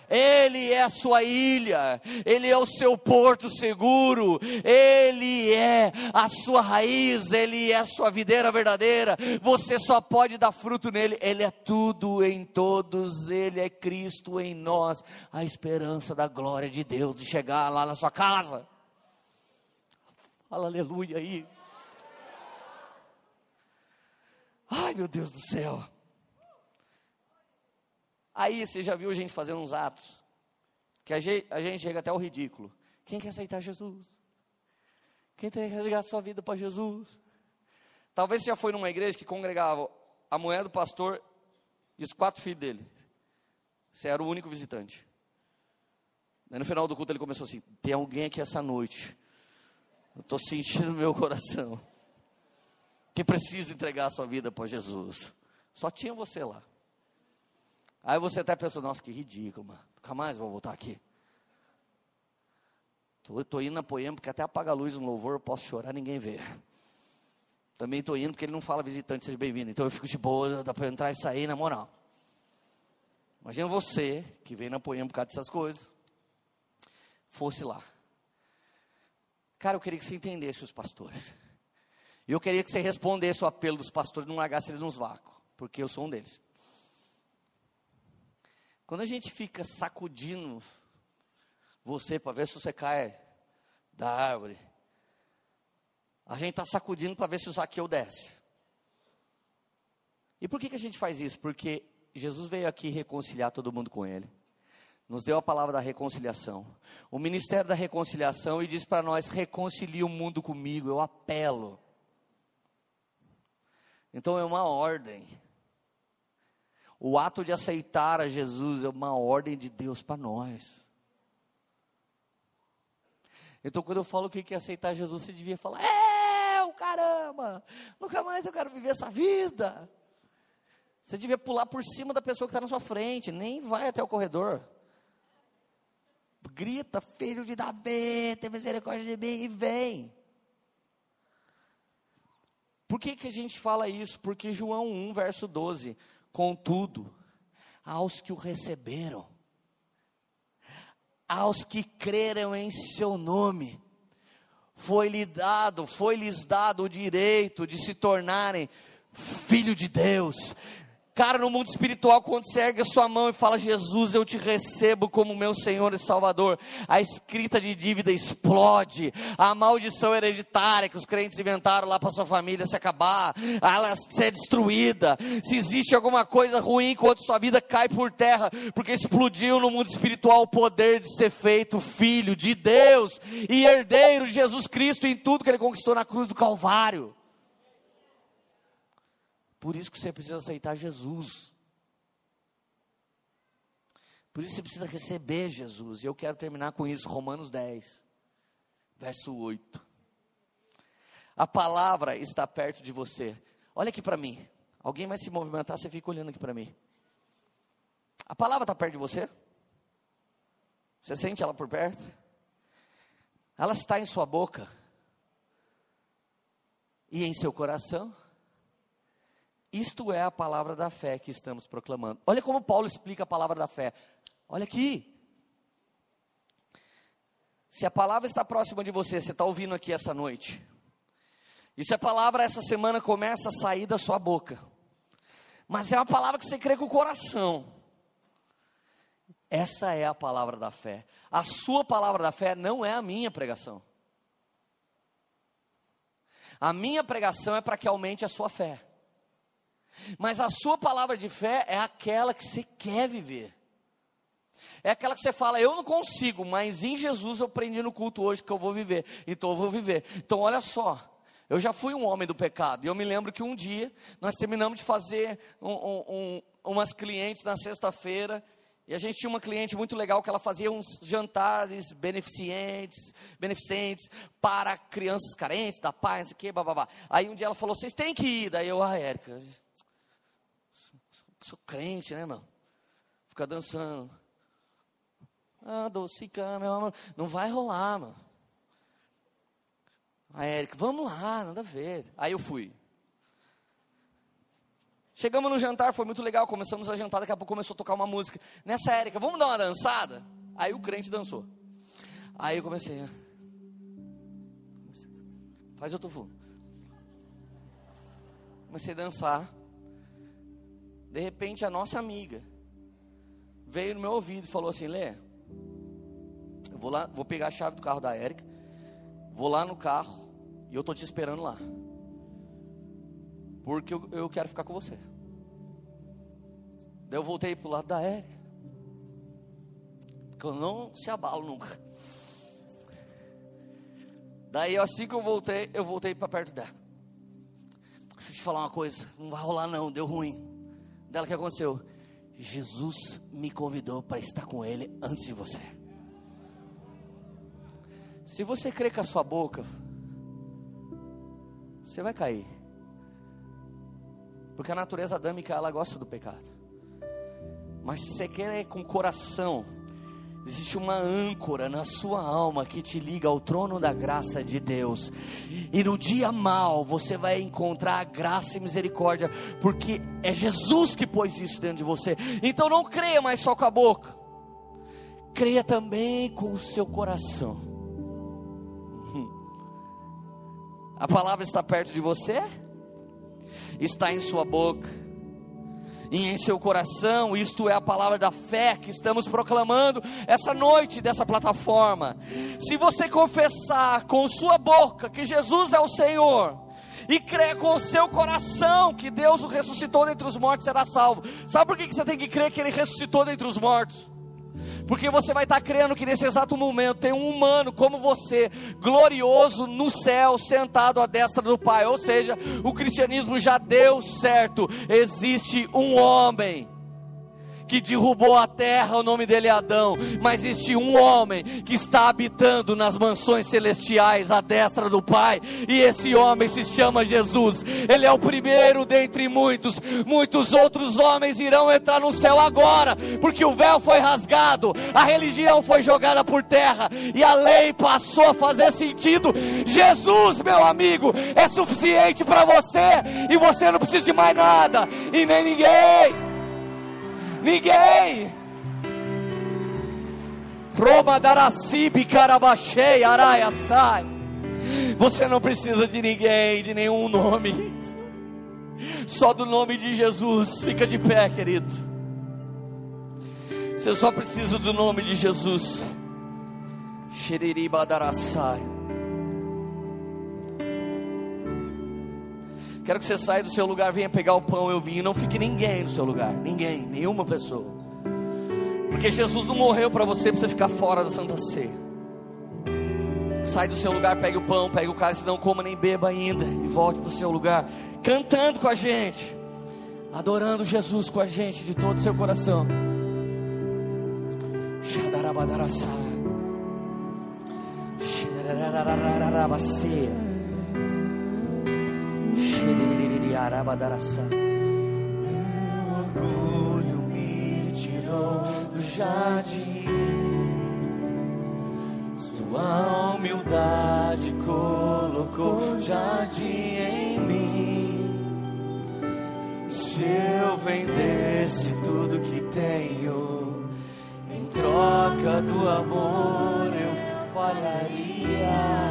Ele é a sua ilha, Ele é o seu porto seguro, Ele é a sua raiz, Ele é a sua videira verdadeira. Você só pode dar fruto nele, Ele é tudo em todos, Ele é Cristo em nós, a esperança da glória de Deus de chegar lá na sua casa. Fala aleluia aí. Ai meu Deus do céu. Aí você já viu gente fazendo uns atos que a gente, a gente chega até o ridículo. Quem quer aceitar Jesus? Quem tem que resgatar sua vida para Jesus? Talvez você já foi numa igreja que congregava a mulher do pastor e os quatro filhos dele. Você era o único visitante. Aí no final do culto ele começou assim: tem alguém aqui essa noite. Eu estou sentindo no meu coração. Que precisa entregar a sua vida para Jesus. Só tinha você lá. Aí você até pensou, nossa, que ridículo, mano. Nunca mais vou voltar aqui. Tô indo na poema, porque até apaga a luz no louvor, eu posso chorar, ninguém vê. Também estou indo porque ele não fala visitante, seja bem-vindo. Então eu fico de boa, dá para entrar e sair na moral. Imagina você, que vem na poema por causa dessas coisas, fosse lá. Cara, eu queria que você entendesse os pastores. E eu queria que você respondesse o apelo dos pastores, não largasse eles nos vácuos, porque eu sou um deles. Quando a gente fica sacudindo você para ver se você cai da árvore, a gente está sacudindo para ver se o Zaqueu desce. E por que, que a gente faz isso? Porque Jesus veio aqui reconciliar todo mundo com Ele. Nos deu a palavra da reconciliação. O ministério da reconciliação e diz para nós: reconcilie o mundo comigo, eu apelo. Então é uma ordem. O ato de aceitar a Jesus é uma ordem de Deus para nós. Então, quando eu falo que quer aceitar Jesus, você devia falar: É, o caramba, nunca mais eu quero viver essa vida. Você devia pular por cima da pessoa que está na sua frente, nem vai até o corredor. Grita, filho de Davi, tem misericórdia de mim e vem. Por que, que a gente fala isso? Porque João 1, verso 12 Contudo, aos que o receberam, aos que creram em seu nome, foi-lhe dado, foi-lhes dado o direito de se tornarem filho de Deus, Cara, no mundo espiritual, quando você ergue a sua mão e fala, Jesus, eu te recebo como meu Senhor e Salvador, a escrita de dívida explode, a maldição hereditária que os crentes inventaram lá para sua família se acabar, ela ser destruída. Se existe alguma coisa ruim quando sua vida cai por terra, porque explodiu no mundo espiritual o poder de ser feito filho de Deus e herdeiro de Jesus Cristo em tudo que ele conquistou na cruz do Calvário. Por isso que você precisa aceitar Jesus. Por isso você precisa receber Jesus. E eu quero terminar com isso, Romanos 10, verso 8. A palavra está perto de você. Olha aqui para mim. Alguém vai se movimentar, você fica olhando aqui para mim. A palavra está perto de você? Você sente ela por perto? Ela está em sua boca e em seu coração? Isto é a palavra da fé que estamos proclamando. Olha como Paulo explica a palavra da fé. Olha aqui. Se a palavra está próxima de você, você está ouvindo aqui essa noite. E se a palavra essa semana começa a sair da sua boca, mas é uma palavra que você crê com o coração. Essa é a palavra da fé. A sua palavra da fé não é a minha pregação. A minha pregação é para que aumente a sua fé. Mas a sua palavra de fé é aquela que você quer viver. É aquela que você fala, eu não consigo, mas em Jesus eu aprendi no culto hoje que eu vou viver, então eu vou viver. Então olha só, eu já fui um homem do pecado, e eu me lembro que um dia nós terminamos de fazer um, um, um, umas clientes na sexta-feira, E a gente tinha uma cliente muito legal que ela fazia uns jantares beneficentes, beneficentes para crianças carentes, da paz, não sei o quê, bababá. Aí um dia ela falou, vocês têm que ir. Daí eu, ah, Érica, sou, crente, né, meu? Ficar dançando. Ah, docicando, meu amor. Não vai rolar, mano. A Érica, vamos lá, nada a ver. Aí eu fui. Chegamos no jantar, foi muito legal, começamos a jantar, daqui a pouco começou a tocar uma música. Nessa Érica, vamos dar uma dançada? Aí o crente dançou. Aí eu comecei. A... Faz outro voo. Comecei a dançar. De repente a nossa amiga veio no meu ouvido e falou assim: Lê, eu vou lá, vou pegar a chave do carro da Érica, vou lá no carro e eu tô te esperando lá porque eu, eu quero ficar com você. Daí eu voltei para o lado da Érica, porque eu não se abalo nunca. Daí assim que eu voltei, eu voltei para perto dela. Deixa eu te falar uma coisa, não vai rolar não, deu ruim. Dela que aconteceu? Jesus me convidou para estar com ele antes de você. Se você crê com a sua boca, você vai cair. Porque a natureza adâmica, ela gosta do pecado. Mas se você quer com o coração, existe uma âncora na sua alma que te liga ao trono da graça de Deus. E no dia mal você vai encontrar graça e misericórdia, porque é Jesus que pôs isso dentro de você. Então não creia mais só com a boca. Creia também com o seu coração. A palavra está perto de você? está em sua boca em seu coração, isto é a palavra da fé que estamos proclamando essa noite dessa plataforma. Se você confessar com sua boca que Jesus é o Senhor, e crer com o seu coração que Deus o ressuscitou dentre os mortos, será salvo. Sabe por que você tem que crer que Ele ressuscitou dentre os mortos? Porque você vai estar crendo que nesse exato momento tem um humano como você, glorioso no céu, sentado à destra do Pai. Ou seja, o cristianismo já deu certo. Existe um homem que derrubou a terra, o nome dele é Adão, mas existe um homem que está habitando nas mansões celestiais à destra do Pai, e esse homem se chama Jesus. Ele é o primeiro dentre muitos. Muitos outros homens irão entrar no céu agora, porque o véu foi rasgado, a religião foi jogada por terra e a lei passou a fazer sentido. Jesus, meu amigo, é suficiente para você e você não precisa de mais nada e nem ninguém. Ninguém. Roma darasibi carabachei araia sai. Você não precisa de ninguém, de nenhum nome. Só do nome de Jesus. Fica de pé, querido. Você só precisa do nome de Jesus. Xeririba darasai. Quero que você saia do seu lugar, venha pegar o pão e o vinho. Não fique ninguém no seu lugar. Ninguém, nenhuma pessoa. Porque Jesus não morreu para você, para você ficar fora da Santa Ceia. Sai do seu lugar, pegue o pão, pegue o cálice, não coma nem beba ainda. E volte para o seu lugar, cantando com a gente. Adorando Jesus com a gente de todo o seu coração. Shadarabadarassá. Shadarabadarassá. O orgulho me tirou do jardim. Sua humildade colocou jardim em mim. Se eu vendesse tudo que tenho em troca do amor, eu falharia.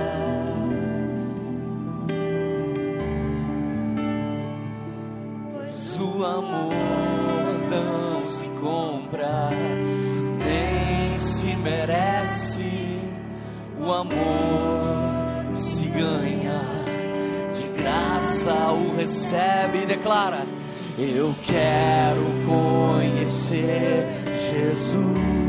Amor não se compra, nem se merece. O amor se ganha, de graça o recebe e declara: Eu quero conhecer Jesus.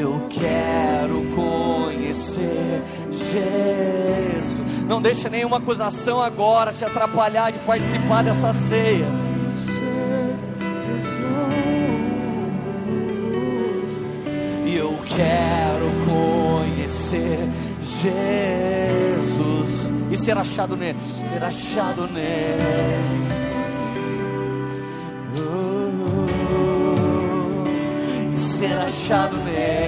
Eu quero conhecer Jesus. Não deixa nenhuma acusação agora te atrapalhar de participar dessa ceia. E eu quero conhecer Jesus e ser achado nele, ser achado nele. Oh, oh, oh. E ser achado nele.